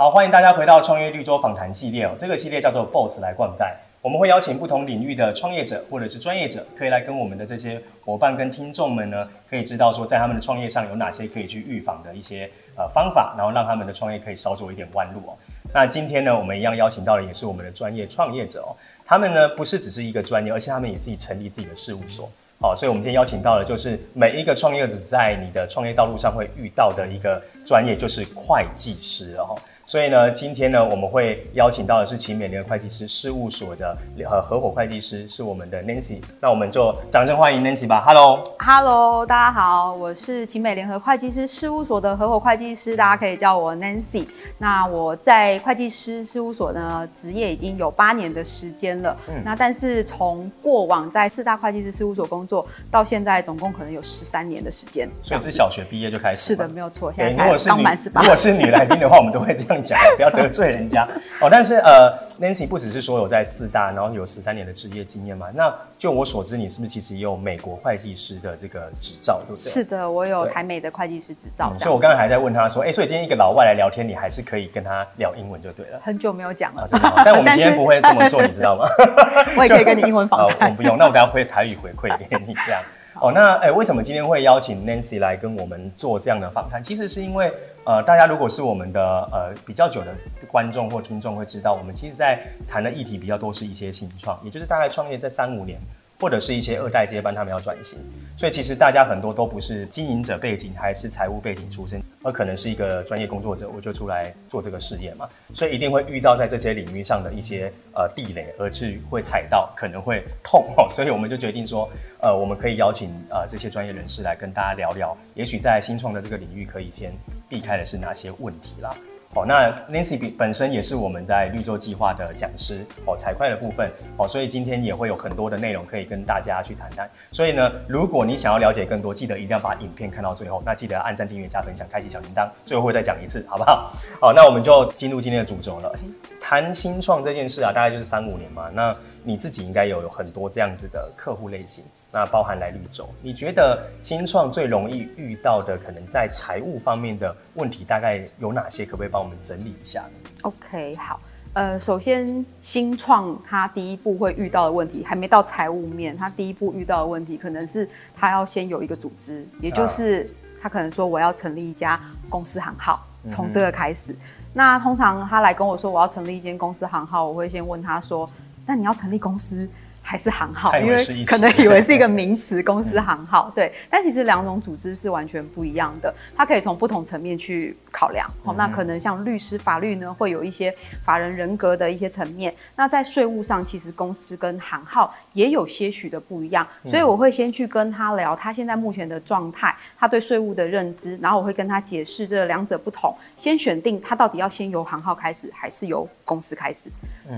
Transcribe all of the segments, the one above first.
好，欢迎大家回到创业绿洲访谈系列哦。这个系列叫做 “Boss 来灌溉”，我们会邀请不同领域的创业者或者是专业者，可以来跟我们的这些伙伴跟听众们呢，可以知道说，在他们的创业上有哪些可以去预防的一些呃方法，然后让他们的创业可以少走一点弯路哦。那今天呢，我们一样邀请到的也是我们的专业创业者哦。他们呢，不是只是一个专业，而且他们也自己成立自己的事务所。好，所以我们今天邀请到的，就是每一个创业者在你的创业道路上会遇到的一个专业，就是会计师哦。所以呢，今天呢，我们会邀请到的是勤美联合会计师事务所的呃合伙会计师，是我们的 Nancy。那我们就掌声欢迎 Nancy 吧。Hello，Hello，大家好，我是勤美联合会计师事务所的合伙会计师，大家可以叫我 Nancy。那我在会计师事务所呢，职业已经有八年的时间了。嗯，那但是从过往在四大会计师事务所工作到现在，总共可能有十三年的时间。所以是小学毕业就开始？是的，没有错。现在才刚满十八。如果是女来宾的话，我们都会这样。讲不要得罪人家 哦，但是呃，Nancy 不只是说有在四大，然后有十三年的职业经验嘛。那就我所知，你是不是其实也有美国会计师的这个执照，对不对？是的，我有台美的会计师执照。所以我刚才还在问他说，哎、欸，所以今天一个老外来聊天，你还是可以跟他聊英文就对了。很久没有讲了，真的。但我们 今天不会这么做，你知道吗？我也可以跟你英文访谈。我不用，那我等下会台语回馈给你这样。哦，那诶、为什么今天会邀请 Nancy 来跟我们做这样的访谈？其实是因为，呃，大家如果是我们的呃比较久的观众或听众会知道，我们其实在谈的议题比较多是一些新创，也就是大概创业在三五年。或者是一些二代接班，他们要转型，所以其实大家很多都不是经营者背景，还是财务背景出身，而可能是一个专业工作者，我就出来做这个事业嘛，所以一定会遇到在这些领域上的一些呃地雷，而去会踩到，可能会痛哦，所以我们就决定说，呃，我们可以邀请呃这些专业人士来跟大家聊聊，也许在新创的这个领域可以先避开的是哪些问题啦。哦，那 Nancy 本身也是我们在绿洲计划的讲师哦，财会的部分哦，所以今天也会有很多的内容可以跟大家去谈谈。所以呢，如果你想要了解更多，记得一定要把影片看到最后。那记得按赞、订阅、加分享、开启小铃铛。最后会再讲一次，好不好？好，那我们就进入今天的主轴了。谈新创这件事啊，大概就是三五年嘛。那你自己应该有有很多这样子的客户类型。那包含来绿洲，你觉得新创最容易遇到的可能在财务方面的问题大概有哪些？可不可以帮我们整理一下？OK，好，呃，首先新创它第一步会遇到的问题，还没到财务面，它第一步遇到的问题可能是它要先有一个组织，也就是他可能说我要成立一家公司行号，从这个开始。嗯、那通常他来跟我说我要成立一间公司行号，我会先问他说，那你要成立公司？还是行号，因为可能以为是一个名词，公司行号，对。但其实两种组织是完全不一样的，它可以从不同层面去考量。好，那可能像律师、法律呢，会有一些法人人格的一些层面。那在税务上，其实公司跟行号也有些许的不一样。所以我会先去跟他聊他现在目前的状态，他对税务的认知，然后我会跟他解释这两者不同，先选定他到底要先由行号开始，还是由公司开始，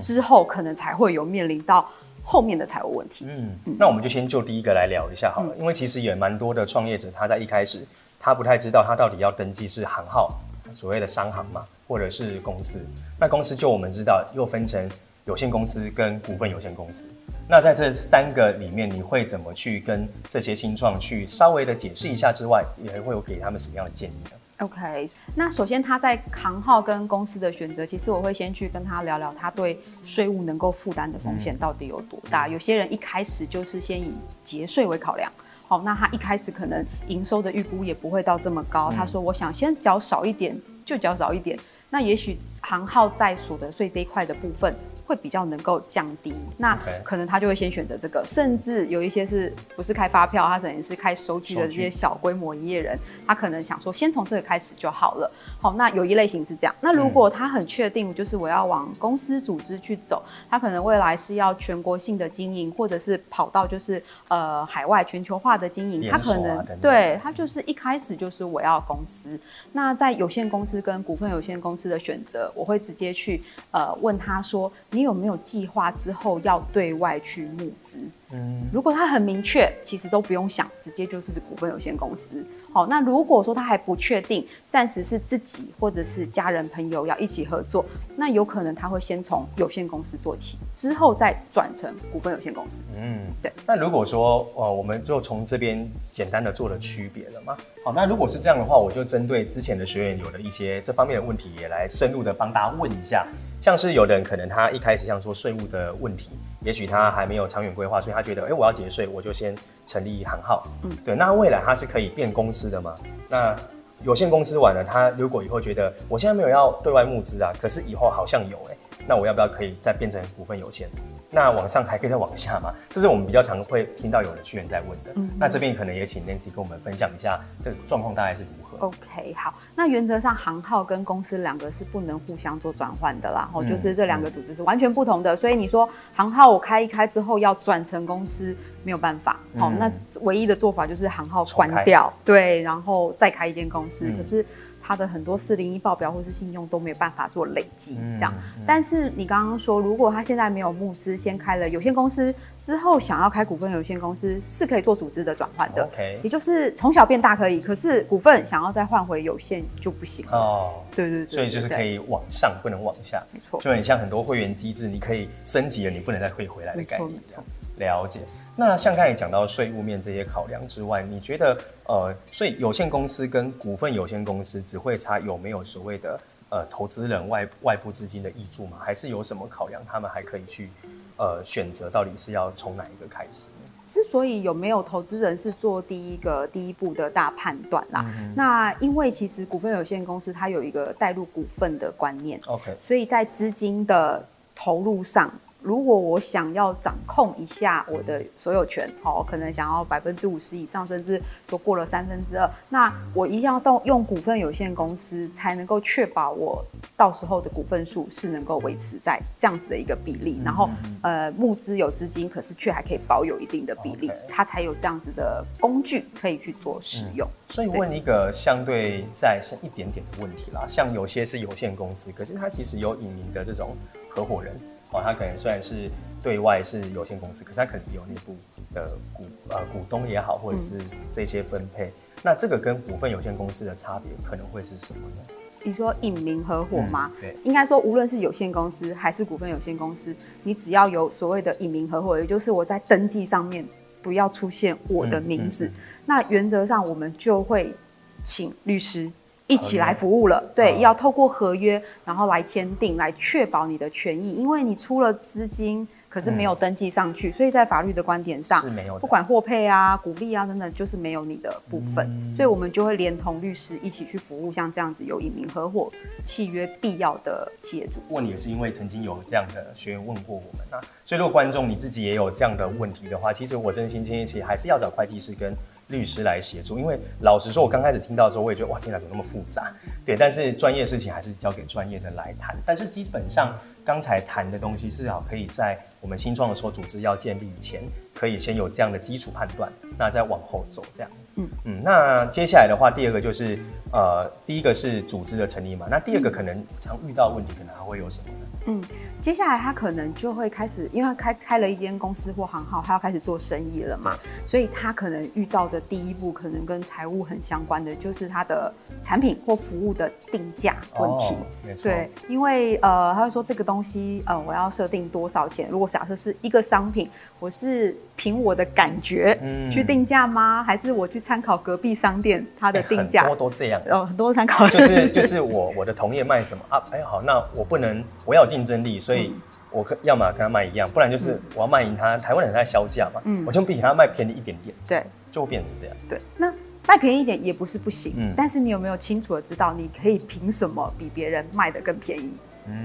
之后可能才会有面临到。后面的财务问题，嗯，那我们就先就第一个来聊一下好了，嗯、因为其实也蛮多的创业者，他在一开始他不太知道他到底要登记是行号，所谓的商行嘛，或者是公司。那公司就我们知道又分成有限公司跟股份有限公司。那在这三个里面，你会怎么去跟这些新创去稍微的解释一下之外，也会有给他们什么样的建议呢？OK，那首先他在行号跟公司的选择，其实我会先去跟他聊聊，他对税务能够负担的风险到底有多大。嗯、有些人一开始就是先以节税为考量，好，那他一开始可能营收的预估也不会到这么高。嗯、他说我想先缴少一点，就缴少一点。那也许行号在所得税这一块的部分。会比较能够降低，那可能他就会先选择这个，甚至有一些是不是开发票，他可能是开收据的这些小规模营业人，他可能想说先从这个开始就好了。好，那有一类型是这样，那如果他很确定就是我要往公司组织去走，他可能未来是要全国性的经营，或者是跑到就是呃海外全球化的经营，他可能对他就是一开始就是我要公司。那在有限公司跟股份有限公司的选择，我会直接去呃问他说你。你有没有计划之后要对外去募资？嗯，如果他很明确，其实都不用想，直接就是股份有限公司。好，那如果说他还不确定，暂时是自己或者是家人朋友要一起合作，那有可能他会先从有限公司做起，之后再转成股份有限公司。嗯，对。那如果说呃，我们就从这边简单的做了区别了吗？好，那如果是这样的话，我就针对之前的学员有的一些这方面的问题，也来深入的帮大家问一下。像是有的人可能他一开始像说税务的问题，也许他还没有长远规划，所以他觉得，哎、欸，我要节税，我就先成立行号。嗯，对。那未来他是可以变公司的吗？那有限公司完了，他如果以后觉得我现在没有要对外募资啊，可是以后好像有哎、欸，那我要不要可以再变成股份有限？那往上还可以再往下吗？这是我们比较常会听到有的学员在问的。嗯，那这边可能也请 Nancy 跟我们分享一下这个状况大概是如何。OK，好，那原则上行号跟公司两个是不能互相做转换的啦，哦、嗯，就是这两个组织是完全不同的，嗯、所以你说行号我开一开之后要转成公司没有办法，好、嗯，那唯一的做法就是行号关掉，对，然后再开一间公司，嗯、可是。他的很多四零一报表或是信用都没有办法做累积，这样。但是你刚刚说，如果他现在没有募资，先开了有限公司之后，想要开股份有限公司，是可以做组织的转换的。OK，也就是从小变大可以，可是股份想要再换回有限就不行。哦，对对对，所以就是可以往上，不能往下。没错，就很像很多会员机制，你可以升级了，你不能再退回来的概念。了解。那像刚才讲到税务面这些考量之外，你觉得呃，所以有限公司跟股份有限公司只会差有没有所谓的呃投资人外外部资金的挹注吗？还是有什么考量，他们还可以去呃选择到底是要从哪一个开始呢？之所以有没有投资人是做第一个第一步的大判断啦，嗯、那因为其实股份有限公司它有一个带入股份的观念，OK，所以在资金的投入上。如果我想要掌控一下我的所有权，哦，可能想要百分之五十以上，甚至都过了三分之二，那我一定要动用股份有限公司，才能够确保我到时候的股份数是能够维持在这样子的一个比例，然后呃募资有资金，可是却还可以保有一定的比例，它才有这样子的工具可以去做使用。所以问一个相对再深一点点的问题啦，像有些是有限公司，可是它其实有隐名的这种合伙人。哦，他可能虽然是对外是有限公司，可是他可能也有内部的股呃股东也好，或者是这些分配。嗯、那这个跟股份有限公司的差别可能会是什么呢？你说隐名合伙吗？嗯、对，应该说无论是有限公司还是股份有限公司，你只要有所谓的隐名合伙，也就是我在登记上面不要出现我的名字，嗯嗯嗯、那原则上我们就会请律师。一起来服务了，对，要透过合约，然后来签订，来确保你的权益，因为你出了资金，可是没有登记上去，所以在法律的观点上是没有的，不管获配啊、鼓励啊等等，就是没有你的部分，所以我们就会连同律师一起去服务，像这样子有隐名合伙契约必要的企业主。问你也是因为曾经有这样的学员问过我们啊，所以如果观众你自己也有这样的问题的话，其实我真心建议，其实还是要找会计师跟。律师来协助，因为老实说，我刚开始听到的时候，我也觉得哇，天哪，怎么那么复杂？对，但是专业的事情还是交给专业的来谈。但是基本上刚才谈的东西，至少可以在我们新创的时候，组织要建立以前，可以先有这样的基础判断，那再往后走这样。嗯嗯，那接下来的话，第二个就是呃，第一个是组织的成立嘛，那第二个可能常遇到的问题，可能还会有什么呢？嗯，接下来他可能就会开始，因为他开开了一间公司或行号，他要开始做生意了嘛，所以他可能遇到的第一步，可能跟财务很相关的，就是他的产品或服务的定价问题。哦，没错。对，因为呃，他会说这个东西呃，我要设定多少钱？如果假设是一个商品，我是凭我的感觉去定价吗？嗯、还是我去参考隔壁商店它的定价？很多都这样，哦，很多参考。就是就是我我的同业卖什么啊？哎，好，那我不能，我要竞争力，所以我可要么跟他卖一样，不然就是我要卖赢他。台湾人在销价嘛，嗯，我就比他卖便宜一点点，对，就会变成这样。对，那卖便宜一点也不是不行，嗯，但是你有没有清楚的知道，你可以凭什么比别人卖的更便宜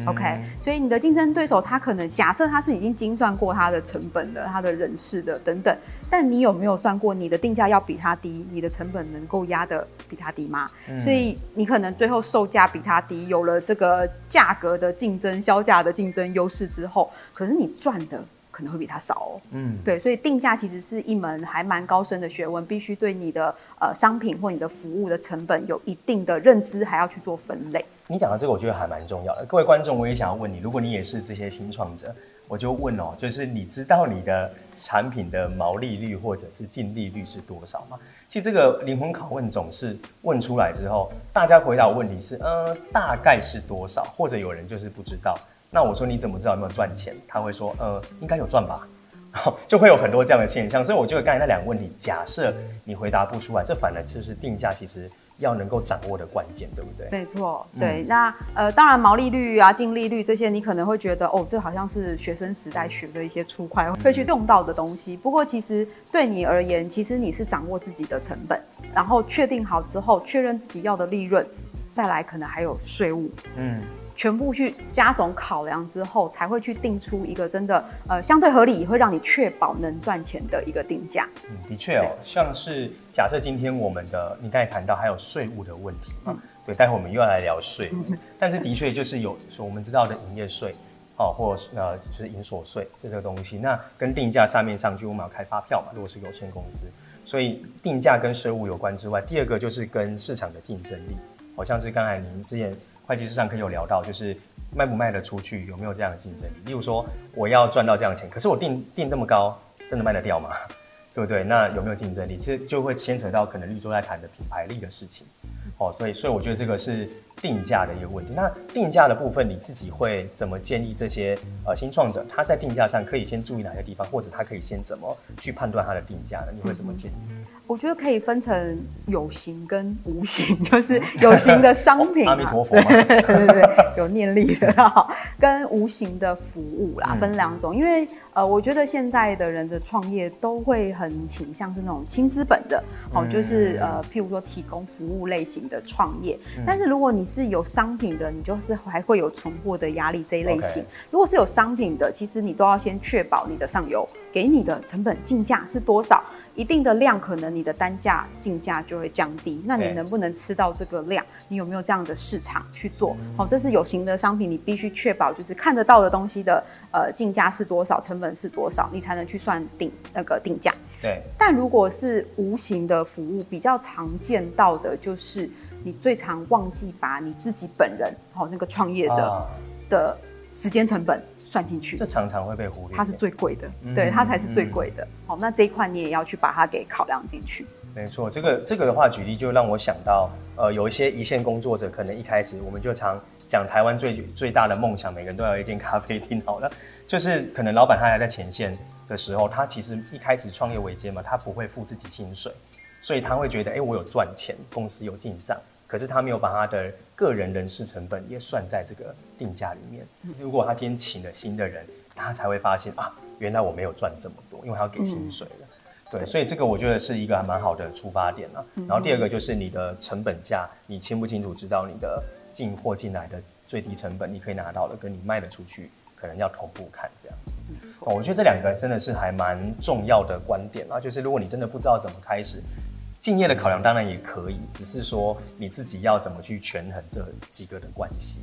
？OK，所以你的竞争对手他可能假设他是已经精算过他的成本的、他的人事的等等，但你有没有算过你的定价要比他低，你的成本能够压得比他低吗？嗯、所以你可能最后售价比他低，有了这个价格的竞争、销价的竞争优势之后，可是你赚的可能会比他少哦。嗯，对，所以定价其实是一门还蛮高深的学问，必须对你的呃商品或你的服务的成本有一定的认知，还要去做分类。你讲的这个，我觉得还蛮重要的。各位观众，我也想要问你，如果你也是这些新创者，我就问哦，就是你知道你的产品的毛利率或者是净利率是多少吗？其实这个灵魂拷问总是问出来之后，大家回答我问题是，呃，大概是多少？或者有人就是不知道。那我说你怎么知道有没有赚钱？他会说，呃，应该有赚吧。就会有很多这样的现象。所以我觉得刚才那两个问题，假设你回答不出来，这反而就是定价其实。要能够掌握的关键，对不对？没错，对。嗯、那呃，当然毛利率啊、净利率这些，你可能会觉得哦，这好像是学生时代学的一些粗快会去用到的东西。不过其实对你而言，其实你是掌握自己的成本，然后确定好之后，确认自己要的利润，再来可能还有税务。嗯。全部去加总考量之后，才会去定出一个真的呃相对合理，会让你确保能赚钱的一个定价。嗯，的确哦，像是假设今天我们的你刚才谈到还有税务的问题嘛，嗯、对，待会我们又要来聊税，嗯、但是的确就是有说我们知道的营业税哦，或呃就是营所税这这个东西，那跟定价上面上去我们要开发票嘛，如果是有限公司，所以定价跟税务有关之外，第二个就是跟市场的竞争力，好像是刚才您之前。会计师上可以有聊到，就是卖不卖得出去，有没有这样的竞争力？例如说，我要赚到这样的钱，可是我定定这么高，真的卖得掉吗？对不对？那有没有竞争力？其实就会牵扯到可能绿洲在谈的品牌力的事情。哦，所以所以我觉得这个是定价的一个问题。那定价的部分，你自己会怎么建议这些呃新创者他在定价上可以先注意哪些地方，或者他可以先怎么去判断他的定价呢？你会怎么建议？嗯我觉得可以分成有形跟无形，就是有形的商品，阿弥陀佛，对对对，有念力的，跟无形的服务啦，分两种。因为呃，我觉得现在的人的创业都会很倾向是那种轻资本的，哦，就是呃，譬如说提供服务类型的创业。但是如果你是有商品的，你就是还会有存货的压力这一类型。如果是有商品的，其实你都要先确保你的上游给你的成本进价是多少。一定的量，可能你的单价进价就会降低。那你能不能吃到这个量？你有没有这样的市场去做？好，这是有形的商品，你必须确保就是看得到的东西的呃进价是多少，成本是多少，你才能去算定那个定价。对。但如果是无形的服务，比较常见到的就是你最常忘记把你自己本人，好那个创业者的时间成本。算进去，这常常会被忽略。它是最贵的，嗯、对，它才是最贵的。好、嗯，那这一块你也要去把它给考量进去。没错，这个这个的话，举例就让我想到，呃，有一些一线工作者，可能一开始我们就常讲台湾最最大的梦想，每个人都要有一间咖啡厅。好了，就是可能老板他还在前线的时候，他其实一开始创业维艰嘛，他不会付自己薪水，所以他会觉得，哎、欸，我有赚钱，公司有进账。可是他没有把他的个人人事成本也算在这个定价里面。如果他今天请了新的人，他才会发现啊，原来我没有赚这么多，因为他要给薪水了。嗯、对，所以这个我觉得是一个还蛮好的出发点啊。然后第二个就是你的成本价，你清不清楚知道你的进货进来的最低成本，你可以拿到的跟你卖得出去，可能要同步看这样子。哦我觉得这两个真的是还蛮重要的观点啊。就是如果你真的不知道怎么开始。敬业的考量当然也可以，只是说你自己要怎么去权衡这几个的关系。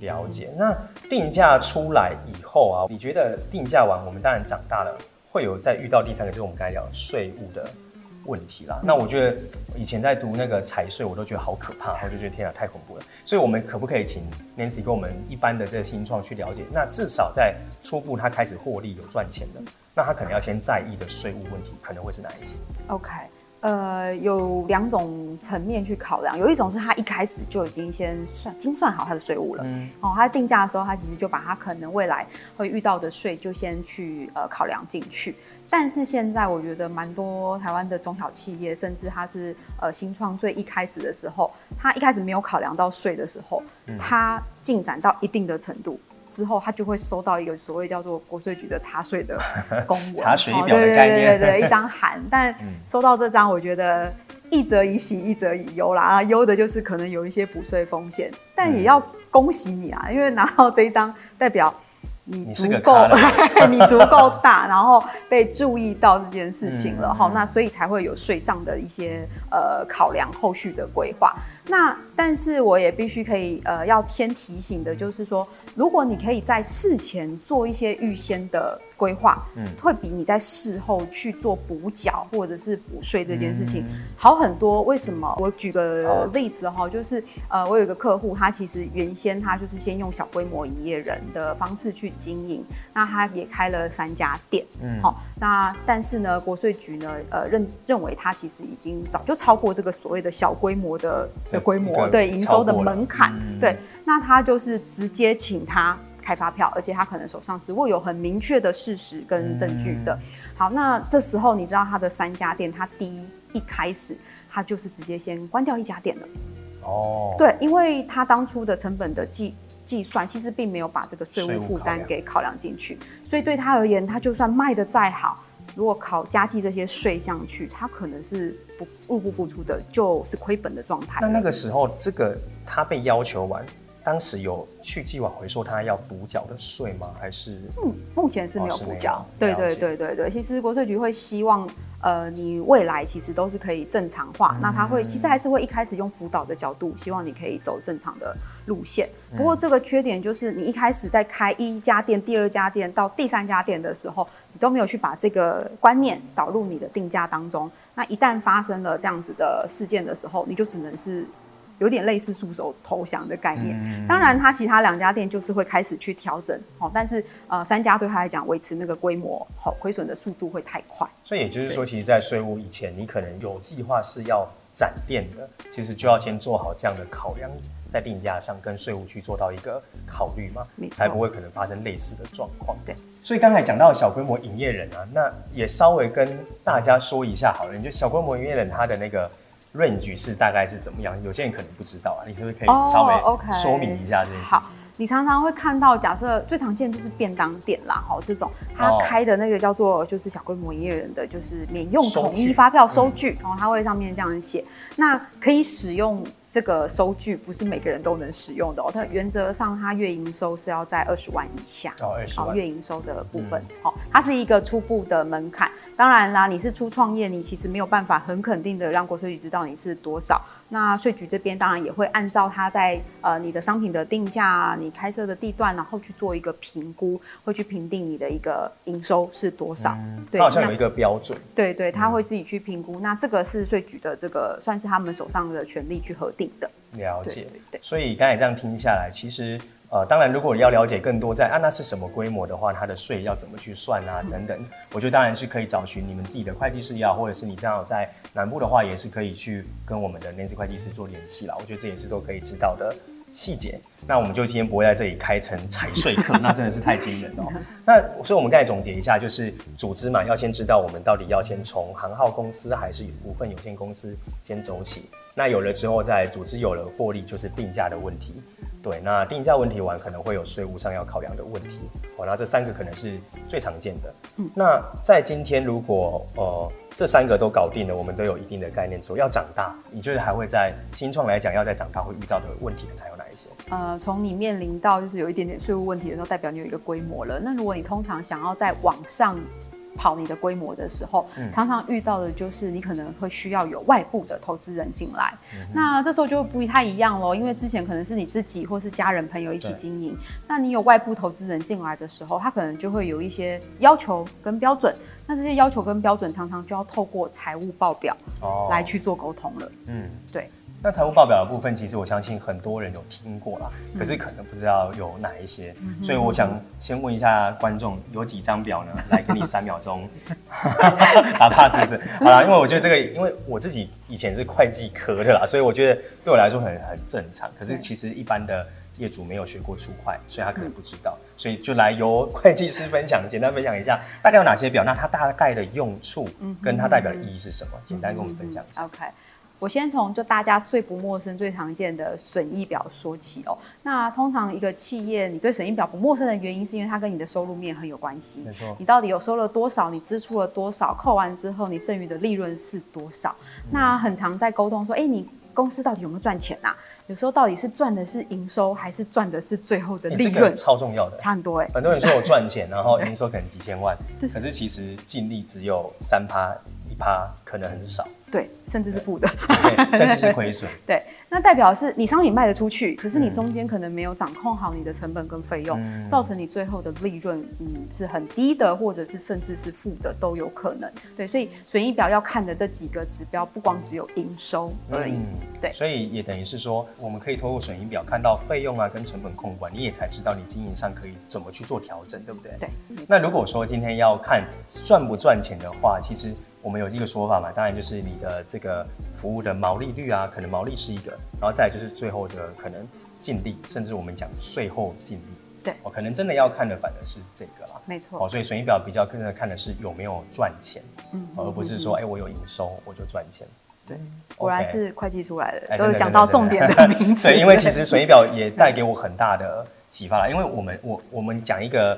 了解。那定价出来以后啊，你觉得定价完，我们当然长大了，会有再遇到第三个，就是我们刚才讲税务的问题啦。那我觉得以前在读那个财税，我都觉得好可怕，我就觉得天啊，太恐怖了。所以我们可不可以请 Nancy 跟我们一般的这个新创去了解？那至少在初步他开始获利有赚钱的，那他可能要先在意的税务问题可能会是哪一些？OK。呃，有两种层面去考量，有一种是他一开始就已经先算精算好他的税务了，嗯，哦，他定价的时候，他其实就把他可能未来会遇到的税就先去呃考量进去。但是现在我觉得蛮多台湾的中小企业，甚至他是呃新创最一开始的时候，他一开始没有考量到税的时候，嗯，他进展到一定的程度。之后，他就会收到一个所谓叫做国税局的查税的公文，查水表的概念，对对对，一张函。但收到这张，我觉得一则以喜，一则以忧啦。啊，忧的就是可能有一些补税风险，但也要恭喜你啊，因为拿到这一张，代表。你足够，你足够大，然后被注意到这件事情了哈，嗯嗯、那所以才会有税上的一些呃考量，后续的规划。那但是我也必须可以呃要先提醒的，就是说，如果你可以在事前做一些预先的规划，嗯，会比你在事后去做补缴或者是补税这件事情好很多。为什么？我举个例子哈，就是呃，我有一个客户，他其实原先他就是先用小规模营业人的方式去经营，那他也开了三家店，嗯，好，那但是呢，国税局呢，呃，认认为他其实已经早就超过这个所谓的小规模的的规模对营收的门槛，对，那他就是直接请他。开发票，而且他可能手上是握有很明确的事实跟证据的。好，那这时候你知道他的三家店，他第一一开始他就是直接先关掉一家店了。哦，对，因为他当初的成本的计计算，其实并没有把这个税务负担给考量进去，所以对他而言，他就算卖的再好，如果考加计这些税项去，他可能是不入不敷出的，就是亏本的状态。那那个时候，这个他被要求完。当时有去计委回说他要补缴的税吗？还是嗯，目前是没有补缴。对对对对对，其实国税局会希望，呃，你未来其实都是可以正常化。嗯、那他会其实还是会一开始用辅导的角度，希望你可以走正常的路线。不过这个缺点就是，你一开始在开一家店、第二家店到第三家店的时候，你都没有去把这个观念导入你的定价当中。那一旦发生了这样子的事件的时候，你就只能是。有点类似束手投降的概念，嗯、当然他其他两家店就是会开始去调整，哦，但是呃三家对他来讲维持那个规模，好亏损的速度会太快。所以也就是说，其实，在税务以前，你可能有计划是要展店的，其实就要先做好这样的考量，在定价上跟税务去做到一个考虑嘛，才不会可能发生类似的状况。对，所以刚才讲到小规模营业人啊，那也稍微跟大家说一下好了，你就小规模营业人他的那个。Range 是大概是怎么样？有些人可能不知道啊，你可不可以稍微说明一下这件事情？Oh, okay. 好，你常常会看到，假设最常见就是便当店啦，哈，这种他开的那个叫做就是小规模营业人的，就是免用统一发票收据，然后他会上面这样写，那可以使用。这个收据不是每个人都能使用的哦，它原则上它月营收是要在二十万以下哦，二十万月营收的部分，好、嗯，它是一个初步的门槛。当然啦，你是初创业，你其实没有办法很肯定的让国税局知道你是多少。那税局这边当然也会按照它在呃你的商品的定价、你开设的地段，然后去做一个评估，会去评定你的一个营收是多少。嗯、对，好像有一个标准。对对，他会自己去评估。嗯、那这个是税局的这个算是他们手上的权利去核定的。了解。对，对，对。所以刚才这样听下来，其实。呃，当然，如果你要了解更多在啊，那是什么规模的话，它的税要怎么去算啊，等等，我觉得当然是可以找寻你们自己的会计师也好，或者是你正好在南部的话，也是可以去跟我们的 Nancy 会计师做联系啦。我觉得这也是都可以知道的细节。那我们就今天不会在这里开成财税课，那真的是太惊人了喔。那所以我们刚才总结一下，就是组织嘛，要先知道我们到底要先从行号公司还是股份有限公司先走起。那有了之后，再组织有了获利，就是定价的问题。对，那定价问题完，可能会有税务上要考量的问题。哦，那这三个可能是最常见的。嗯，那在今天，如果呃这三个都搞定了，我们都有一定的概念之后，要长大，你觉得还会在新创来讲，要在长大会遇到的问题还有哪一些？呃，从你面临到就是有一点点税务问题的时候，代表你有一个规模了。那如果你通常想要在往上，跑你的规模的时候，常常遇到的就是你可能会需要有外部的投资人进来，嗯、那这时候就不太一样喽，因为之前可能是你自己或是家人朋友一起经营，那你有外部投资人进来的时候，他可能就会有一些要求跟标准，那这些要求跟标准常常就要透过财务报表来去做沟通了。嗯，对。那财务报表的部分，其实我相信很多人有听过啦，可是可能不知道有哪一些，嗯、所以我想先问一下观众，有几张表呢？来给你三秒钟，打怕是不是？好啦，因为我觉得这个，因为我自己以前是会计科的啦，所以我觉得对我来说很很正常。可是其实一般的业主没有学过初会，所以他可能不知道，所以就来由会计师分享，简单分享一下大概有哪些表，那它大概的用处跟它代表的意义是什么？简单跟我们分享一下。OK。我先从就大家最不陌生、最常见的损益表说起哦。那通常一个企业，你对损益表不陌生的原因，是因为它跟你的收入面很有关系。没错。你到底有收了多少？你支出了多少？扣完之后，你剩余的利润是多少？嗯、那很常在沟通说，哎、欸，你公司到底有没有赚钱啊？有时候到底是赚的是营收，还是赚的是最后的利润？超重要的，差很多哎、欸。很多人说我赚钱，然后 营收可能几千万，可是其实净利只有三趴、一趴，可能很少。对，甚至是负的，甚至是亏损。对，那代表是你商品卖得出去，可是你中间可能没有掌控好你的成本跟费用，嗯、造成你最后的利润嗯是很低的，或者是甚至是负的都有可能。对，所以损益表要看的这几个指标，不光只有营收而已。嗯、对，所以也等于是说，我们可以透过损益表看到费用啊跟成本控管，你也才知道你经营上可以怎么去做调整，对不对？对。那如果说今天要看赚不赚钱的话，其实。我们有一个说法嘛，当然就是你的这个服务的毛利率啊，可能毛利是一个，然后再来就是最后的可能净利，甚至我们讲税后净利。对，我可能真的要看的反而是这个啦。没错。哦，所以损益表比较更看的是有没有赚钱，嗯，而不是说哎、欸、我有营收我就赚钱。对，果然是会计出来的，都讲到重点的名词。对，因为其实损益表也带给我很大的启发啦，因为我们我我们讲一个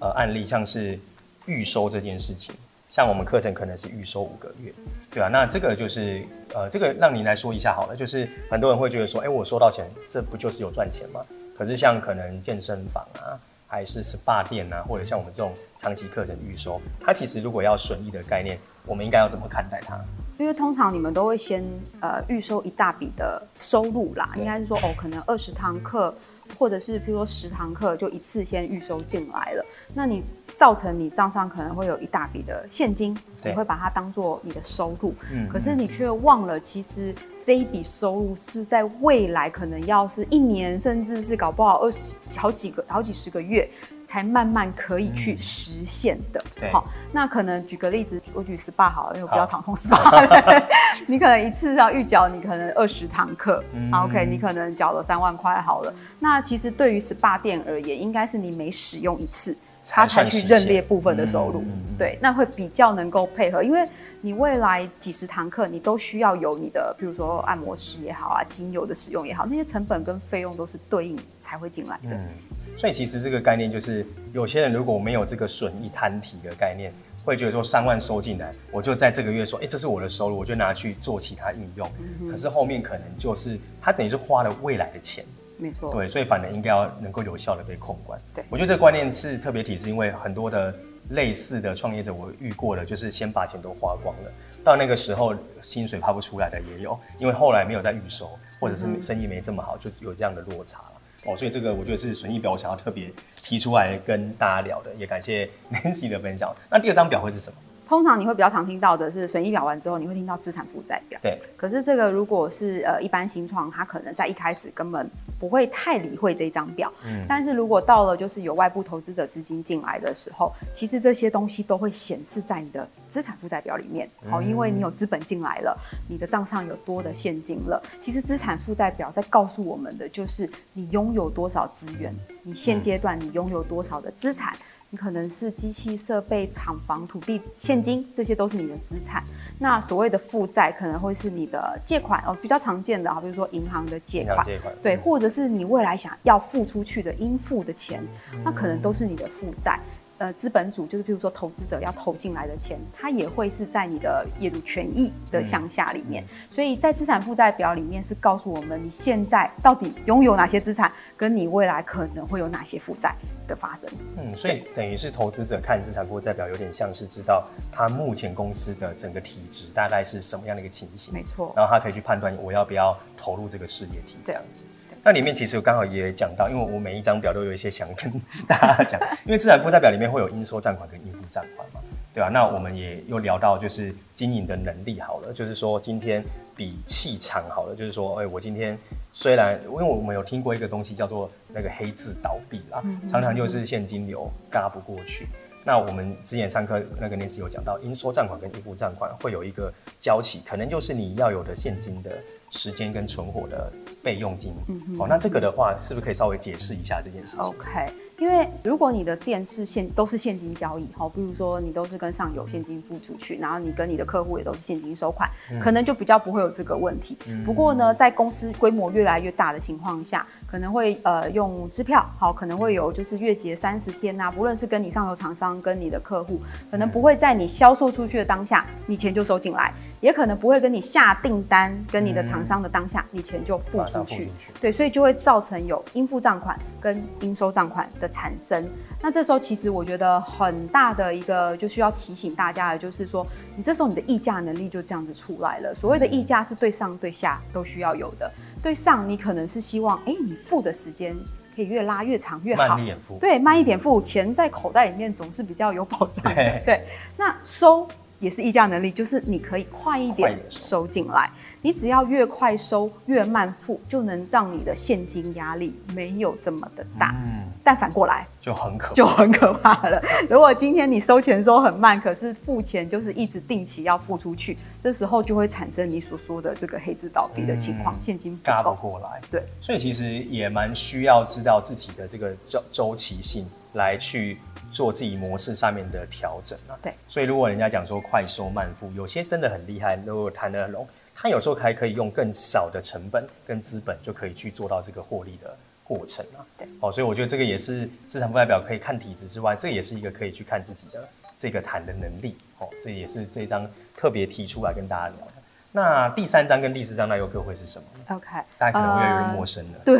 呃案例，像是预收这件事情。像我们课程可能是预收五个月，对啊，那这个就是呃，这个让您来说一下好了。就是很多人会觉得说，哎、欸，我收到钱，这不就是有赚钱吗？可是像可能健身房啊，还是 SPA 店啊，或者像我们这种长期课程预收，它其实如果要损益的概念，我们应该要怎么看待它？因为通常你们都会先呃预收一大笔的收入啦，应该是说哦，可能二十堂课，或者是譬如说十堂课就一次先预收进来了，那你。造成你账上可能会有一大笔的现金，你会把它当做你的收入，嗯，可是你却忘了，其实这一笔收入是在未来可能要是一年，甚至是搞不好二十好几个、好几十个月，才慢慢可以去实现的。好、嗯，那可能举个例子，我举 SPA 好了，因为我比较常 碰 SPA。你可能一次要预缴，你可能二十堂课，嗯，OK，你可能缴了三万块好了。那其实对于 SPA 店而言，应该是你每使用一次。他才去认列部分的收入，嗯、对，那会比较能够配合，因为你未来几十堂课，你都需要有你的，比如说按摩师也好啊，精油的使用也好，那些成本跟费用都是对应才会进来的。嗯，所以其实这个概念就是，有些人如果没有这个损益摊提的概念，会觉得说三万收进来，我就在这个月说，哎、欸，这是我的收入，我就拿去做其他运用。嗯、可是后面可能就是他等于是花了未来的钱。没错，对，所以反而应该要能够有效的被控管。对，我觉得这个观念是特别提是，因为很多的类似的创业者我遇过了，就是先把钱都花光了，到那个时候薪水发不出来的也有，因为后来没有再预收，或者是生意没这么好，就有这样的落差了。哦，所以这个我觉得是损益表，我想要特别提出来跟大家聊的，也感谢 Nancy 的分享。那第二张表会是什么？通常你会比较常听到的是损益表完之后，你会听到资产负债表。对。可是这个如果是呃一般新创，他可能在一开始根本不会太理会这张表。嗯。但是如果到了就是有外部投资者资金进来的时候，其实这些东西都会显示在你的资产负债表里面。好、嗯，因为你有资本进来了，你的账上有多的现金了。其实资产负债表在告诉我们的就是你拥有多少资源，你现阶段你拥有多少的资产。你可能是机器设备、厂房、土地、现金，这些都是你的资产。那所谓的负债，可能会是你的借款哦，比较常见的，啊，比如说银行的借款，借款对，或者是你未来想要付出去的应付的钱，那可能都是你的负债。呃，资本主就是，比如说投资者要投进来的钱，它也会是在你的业主权益的项下里面。嗯、所以在资产负债表里面是告诉我们，你现在到底拥有哪些资产，跟你未来可能会有哪些负债的发生。嗯，所以等于是投资者看资产负债表，有点像是知道他目前公司的整个体质大概是什么样的一个情形。没错。然后他可以去判断我要不要投入这个事业体这样子。那里面其实我刚好也讲到，因为我每一张表都有一些想跟 大家讲，因为资产负债表里面会有应收账款跟应付账款嘛，对吧、啊？那我们也又聊到就是经营的能力好了，就是说今天比气场好了，就是说，哎、欸，我今天虽然因为我们有听过一个东西叫做那个黑字倒闭啦，常常就是现金流嘎不过去。那我们之前上课那个那次有讲到，应收账款跟应付账款会有一个交期，可能就是你要有的现金的时间跟存活的备用金。嗯哼，好，那这个的话，是不是可以稍微解释一下这件事情？OK。因为如果你的店是现都是现金交易，好，比如说你都是跟上游现金付出去，然后你跟你的客户也都是现金收款，嗯、可能就比较不会有这个问题。嗯、不过呢，在公司规模越来越大的情况下，可能会呃用支票，好，可能会有就是月结三十天呐、啊，不论是跟你上游厂商跟你的客户，可能不会在你销售出去的当下，你钱就收进来，也可能不会跟你下订单跟你的厂商的当下，你钱就付出去。对，所以就会造成有应付账款跟应收账款的产生，那这时候其实我觉得很大的一个就需要提醒大家的，就是说你这时候你的议价能力就这样子出来了。所谓的议价是对上对下都需要有的。对上你可能是希望，哎，你付的时间可以越拉越长越好，慢一点付，对，慢一点付，钱在口袋里面总是比较有保障。对，对，那收。也是议价能力，就是你可以快一点收进来，你只要越快收越慢付，就能让你的现金压力没有这么的大。嗯，但反过来就很可就很可怕了。如果今天你收钱收很慢，可是付钱就是一直定期要付出去，这时候就会产生你所说的这个黑字倒闭的情况，嗯、现金不轧不过来。对，所以其实也蛮需要知道自己的这个周周期性来去。做自己模式上面的调整啊，对，所以如果人家讲说快收慢付，有些真的很厉害，如果谈得拢，他有时候还可以用更少的成本跟资本就可以去做到这个获利的过程啊，对，哦，所以我觉得这个也是资产负债表可以看体质之外，这也是一个可以去看自己的这个谈的能力，哦，这也是这一张特别提出来跟大家聊的。那第三章跟第四章那又各会是什么？OK，大家可能会有点陌生了。呃、对，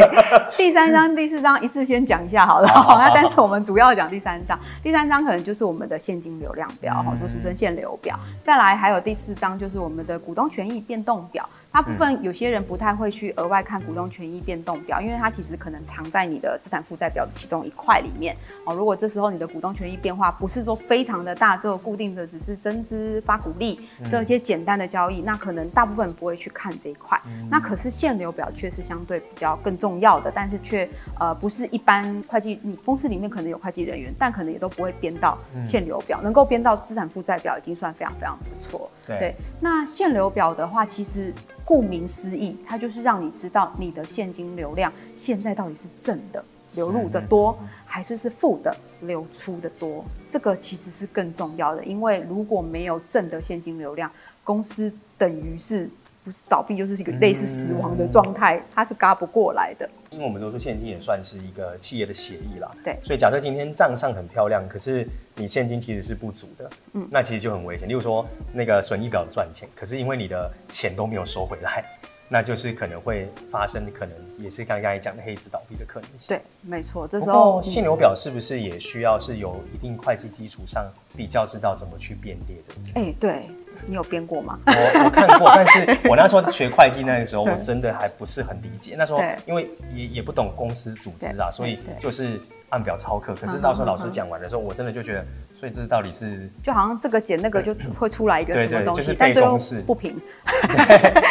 第三章、第四章一次先讲一下好了。好，那但是我们主要讲第三章。第三章可能就是我们的现金流量表，哈、嗯，就俗称现流表。再来还有第四章就是我们的股东权益变动表。大部分有些人不太会去额外看股东权益变动表，因为它其实可能藏在你的资产负债表的其中一块里面哦。如果这时候你的股东权益变化不是说非常的大，只有固定的只是增资发股利这些简单的交易，那可能大部分人不会去看这一块。那可是现流表却是相对比较更重要的，但是却呃不是一般会计，你公司里面可能有会计人员，但可能也都不会编到现流表，能够编到资产负债表已经算非常非常不错。对，那现流表的话，其实。顾名思义，它就是让你知道你的现金流量现在到底是正的流入的多，还是是负的流出的多。这个其实是更重要的，因为如果没有正的现金流量，公司等于是不是倒闭，就是一个类似死亡的状态，它是嘎不过来的。因为我们都说现金也算是一个企业的协议啦，对，所以假设今天账上很漂亮，可是你现金其实是不足的，嗯，那其实就很危险。例如说那个损益表赚钱，可是因为你的钱都没有收回来，那就是可能会发生，可能也是刚刚才讲的黑字倒闭的可能性。对，没错。这时候现流表是不是也需要是有一定会计基础上比较知道怎么去辨列的？哎、欸，对。你有编过吗？我我看过，但是 我那时候学会计那个时候，我真的还不是很理解。那时候因为也也不懂公司组织啊，所以就是按表操课。可是到时候老师讲完的时候，我真的就觉得，所以这到底是就好像这个减那个就会出来一个什么东西，对对，就是背公式不平。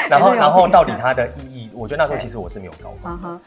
然后 然后到底它的意义，我觉得那时候其实我是没有搞懂。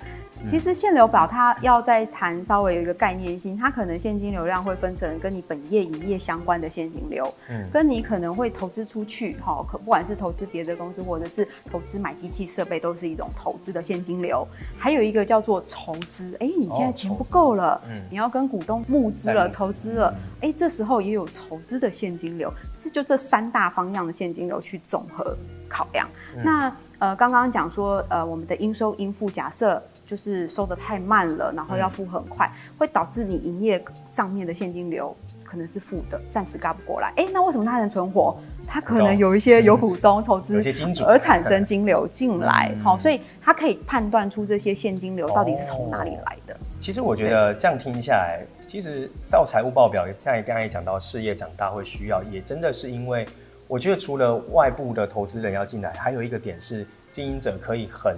其实现流表它要再谈稍微有一个概念性，它可能现金流量会分成跟你本业营业相关的现金流，嗯，跟你可能会投资出去，哈，可不管是投资别的公司或者是投资买机器设备，都是一种投资的现金流。还有一个叫做筹资，哎，你现在钱不够了，嗯，你要跟股东募资了、筹资了，哎，这时候也有筹资的现金流，是就这三大方向的现金流去总和考量。那呃，刚刚讲说，呃，我们的应收应付假设。就是收的太慢了，然后要付很快，嗯、会导致你营业上面的现金流可能是负的，暂时轧不过来。哎，那为什么它能存活？它可能有一些有股东筹资，而产生金流进来。好、嗯，所以它可以判断出这些现金流到底是从哪里来的。哦、其实我觉得这样听下来，其实照财务报表，在刚才讲到事业长大会需要，也真的是因为我觉得除了外部的投资人要进来，还有一个点是经营者可以很。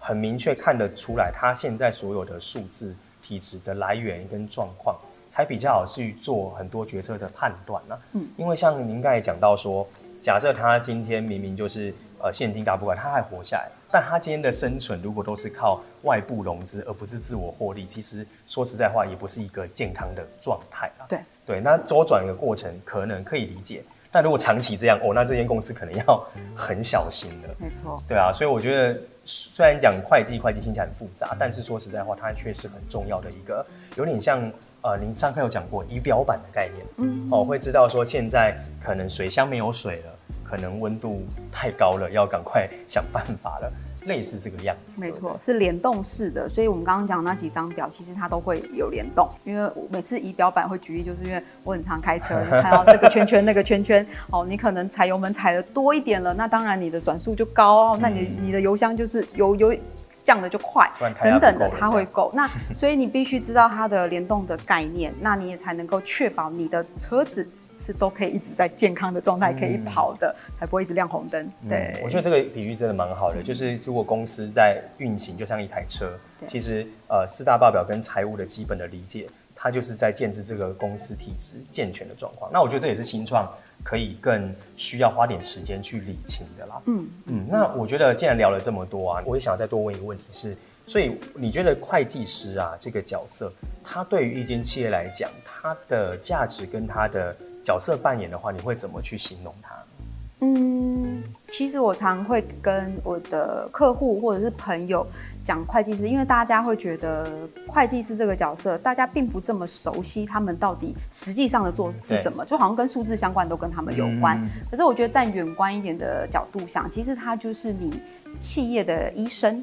很明确看得出来，他现在所有的数字体质的来源跟状况，才比较好去做很多决策的判断呢。嗯，因为像您刚才讲到说，假设他今天明明就是呃现金大不过来，他还活下来，但他今天的生存如果都是靠外部融资，而不是自我获利，其实说实在话，也不是一个健康的状态啊。对对，那周转的过程可能可以理解，但如果长期这样哦，那这间公司可能要很小心了。没错。对啊，所以我觉得。虽然讲会计，会计听起来很复杂，但是说实在话，它确实很重要的一个，有点像呃，您上课有讲过仪表板的概念，嗯，哦，会知道说现在可能水箱没有水了，可能温度太高了，要赶快想办法了。类似这个样子，没错，是联动式的。所以我们刚刚讲那几张表，其实它都会有联动。因为每次仪表板会举例，就是因为我很常开车，你看到这个圈圈、那个圈圈，哦，你可能踩油门踩的多一点了，那当然你的转速就高，那你你的油箱就是油油降的就快，等等的，它会够。那 所以你必须知道它的联动的概念，那你也才能够确保你的车子。是都可以一直在健康的状态可以跑的，嗯、才不会一直亮红灯。对、嗯，我觉得这个比喻真的蛮好的，就是如果公司在运行，就像一台车，其实呃四大报表跟财务的基本的理解，它就是在建制这个公司体制健全的状况。那我觉得这也是新创可以更需要花点时间去理清的啦。嗯嗯，那我觉得既然聊了这么多啊，我也想再多问一个问题是。所以你觉得会计师啊这个角色，他对于一间企业来讲，它的价值跟它的角色扮演的话，你会怎么去形容他？嗯，其实我常会跟我的客户或者是朋友讲会计师，因为大家会觉得会计师这个角色，大家并不这么熟悉，他们到底实际上的做是什么，就好像跟数字相关都跟他们有关。嗯、可是我觉得站远观一点的角度想，其实他就是你企业的医生。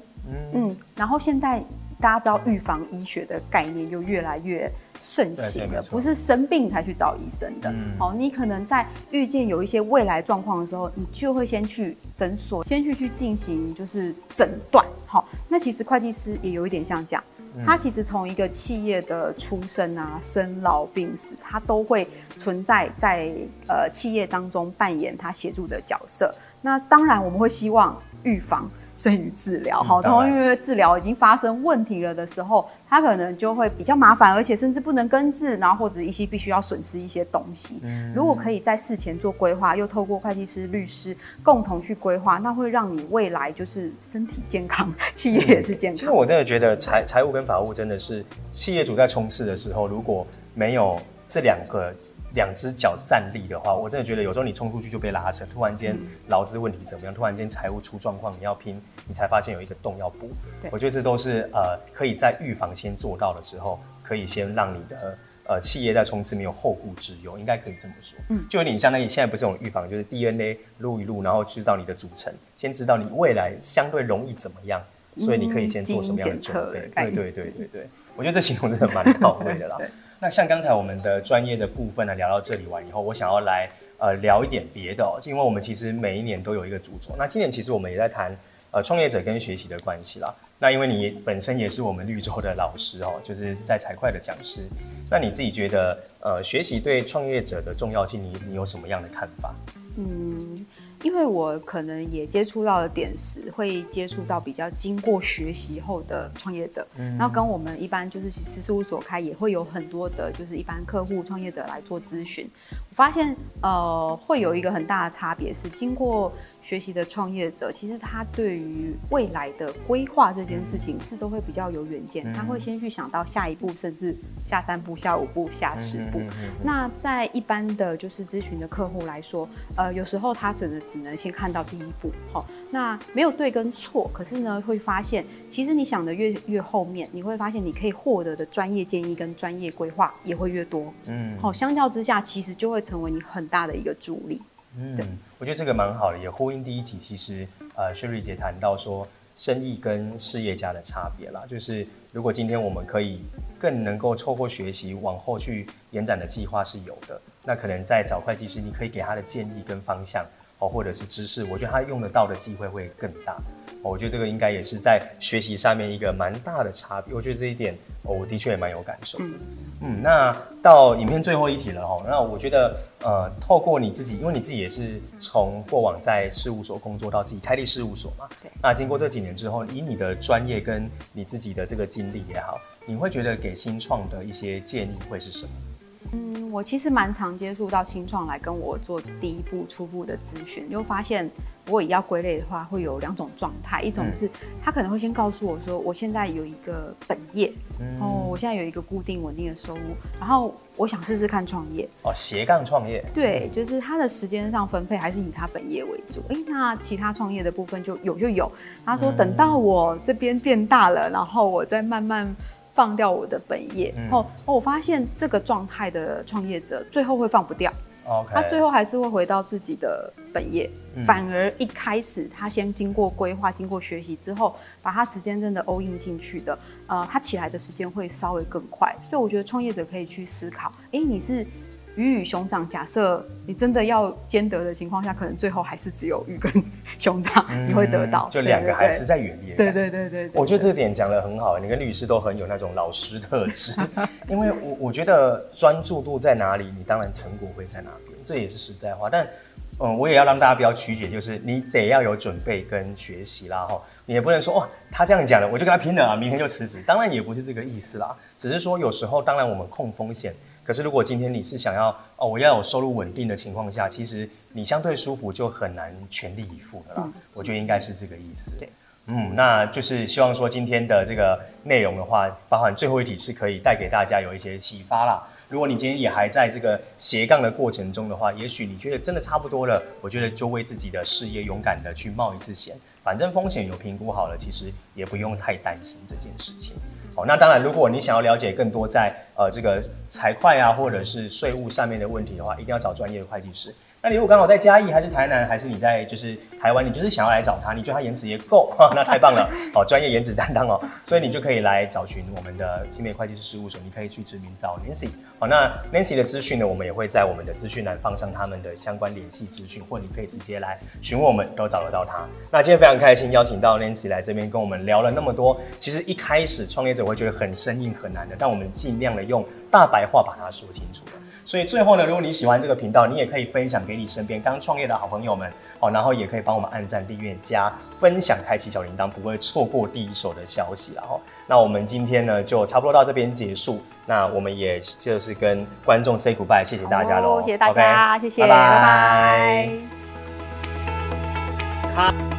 嗯，然后现在大家知道预防医学的概念又越来越盛行了，不是生病才去找医生的。嗯，好，你可能在遇见有一些未来状况的时候，你就会先去诊所，先去去进行就是诊断。好，那其实会计师也有一点像这样，他其实从一个企业的出生啊、生老病死，他都会存在在呃企业当中扮演他协助的角色。那当然我们会希望预防。生于治疗，好，然后因为治疗已经发生问题了的时候，它可能就会比较麻烦，而且甚至不能根治，然后或者一些必须要损失一些东西。嗯，如果可以在事前做规划，又透过会计师、律师共同去规划，那会让你未来就是身体健康，企业也是健康。其实我真的觉得财财务跟法务真的是企业主在冲刺的时候，如果没有这两个。两只脚站立的话，我真的觉得有时候你冲出去就被拉扯。突然间劳资问题怎么样？突然间财务出状况，你要拼，你才发现有一个洞要补。我觉得这都是呃可以在预防先做到的时候，可以先让你的呃企业在冲刺没有后顾之忧，应该可以这么说。嗯，就有点像那个现在不是有预防，就是 DNA 录一录，然后知道你的组成，先知道你未来相对容易怎么样，所以你可以先做什么样的准备。对对对对对对，我觉得这形容真的蛮到位的啦。那像刚才我们的专业的部分呢，聊到这里完以后，我想要来呃聊一点别的哦，因为我们其实每一年都有一个主轴。那今年其实我们也在谈呃创业者跟学习的关系啦。那因为你本身也是我们绿洲的老师哦，就是在财会的讲师。那你自己觉得呃学习对创业者的重要性，你你有什么样的看法？嗯。因为我可能也接触到了点时，会接触到比较经过学习后的创业者，嗯，然后跟我们一般就是其实事务所开也会有很多的，就是一般客户创业者来做咨询。我发现呃会有一个很大的差别是经过。学习的创业者，其实他对于未来的规划这件事情是都会比较有远见，他会先去想到下一步，甚至下三步、下五步、下十步。那在一般的就是咨询的客户来说，呃，有时候他只能只能先看到第一步，好，那没有对跟错，可是呢，会发现其实你想的越越后面，你会发现你可以获得的专业建议跟专业规划也会越多，嗯，好，相较之下，其实就会成为你很大的一个助力。嗯，我觉得这个蛮好的，也呼应第一集。其实，呃薛瑞姐谈到说，生意跟事业家的差别啦，就是如果今天我们可以更能够透过学习往后去延展的计划是有的，那可能在找会计师，你可以给他的建议跟方向哦，或者是知识，我觉得他用得到的机会会更大。哦我觉得这个应该也是在学习上面一个蛮大的差别。我觉得这一点，我的确也蛮有感受的。嗯，嗯，那到影片最后一题了哈。那我觉得，呃，透过你自己，因为你自己也是从过往在事务所工作到自己开立事务所嘛。对。那经过这几年之后，以你的专业跟你自己的这个经历也好，你会觉得给新创的一些建议会是什么？嗯，我其实蛮常接触到新创来跟我做第一步初步的咨询，就发现如果也要归类的话，会有两种状态，一种是他可能会先告诉我说，我现在有一个本业，嗯、哦，我现在有一个固定稳定的收入，然后我想试试看创业。哦，斜杠创业。对，就是他的时间上分配还是以他本业为主。哎，那其他创业的部分就有就有。他说等到我这边变大了，然后我再慢慢。放掉我的本业，嗯、哦，我发现这个状态的创业者最后会放不掉。他最后还是会回到自己的本业，嗯、反而一开始他先经过规划、经过学习之后，把他时间真的 all in 进去的，呃，他起来的时间会稍微更快。所以我觉得创业者可以去思考，哎，你是鱼与熊掌，假设你真的要兼得的情况下，可能最后还是只有鱼跟熊掌你会得到，嗯、就两个还是在原地。对对对对，我觉得这个点讲的很好，你跟律师都很有那种老师特质，因为我我觉得专注度在哪里，你当然成果会在哪边，这也是实在话。但嗯，我也要让大家不要曲解，就是你得要有准备跟学习啦，哈，你也不能说哦，他这样讲了，我就跟他拼了啊，明天就辞职。当然也不是这个意思啦，只是说有时候，当然我们控风险，可是如果今天你是想要哦，我要有收入稳定的情况下，其实你相对舒服就很难全力以赴的啦。嗯、我觉得应该是这个意思。对，嗯，那就是希望说今天的这个内容的话，包含最后一题是可以带给大家有一些启发啦。如果你今天也还在这个斜杠的过程中的话，也许你觉得真的差不多了，我觉得就为自己的事业勇敢的去冒一次险，反正风险有评估好了，其实也不用太担心这件事情。那当然，如果你想要了解更多在呃这个财会啊或者是税务上面的问题的话，一定要找专业的会计师。那你如果刚好在嘉义，还是台南，还是你在就是台湾，你就是想要来找他，你觉得他颜值也够，那太棒了，好，专业颜值担当哦，所以你就可以来找寻我们的青美会计师事务所，你可以去指名找 Nancy，好，那 Nancy 的资讯呢，我们也会在我们的资讯栏放上他们的相关联系资讯，或你可以直接来询问我们，都找得到他。那今天非常开心邀请到 Nancy 来这边跟我们聊了那么多，其实一开始创业者会觉得很生硬很难的，但我们尽量的用大白话把它说清楚了。所以最后呢，如果你喜欢这个频道，你也可以分享给你身边刚创业的好朋友们，哦，然后也可以帮我们按赞、订阅、加分享、开启小铃铛，不会错过第一手的消息了哈。那我们今天呢，就差不多到这边结束。那我们也就是跟观众 say goodbye，谢谢大家喽，谢谢大家，okay, 谢谢，拜拜。拜拜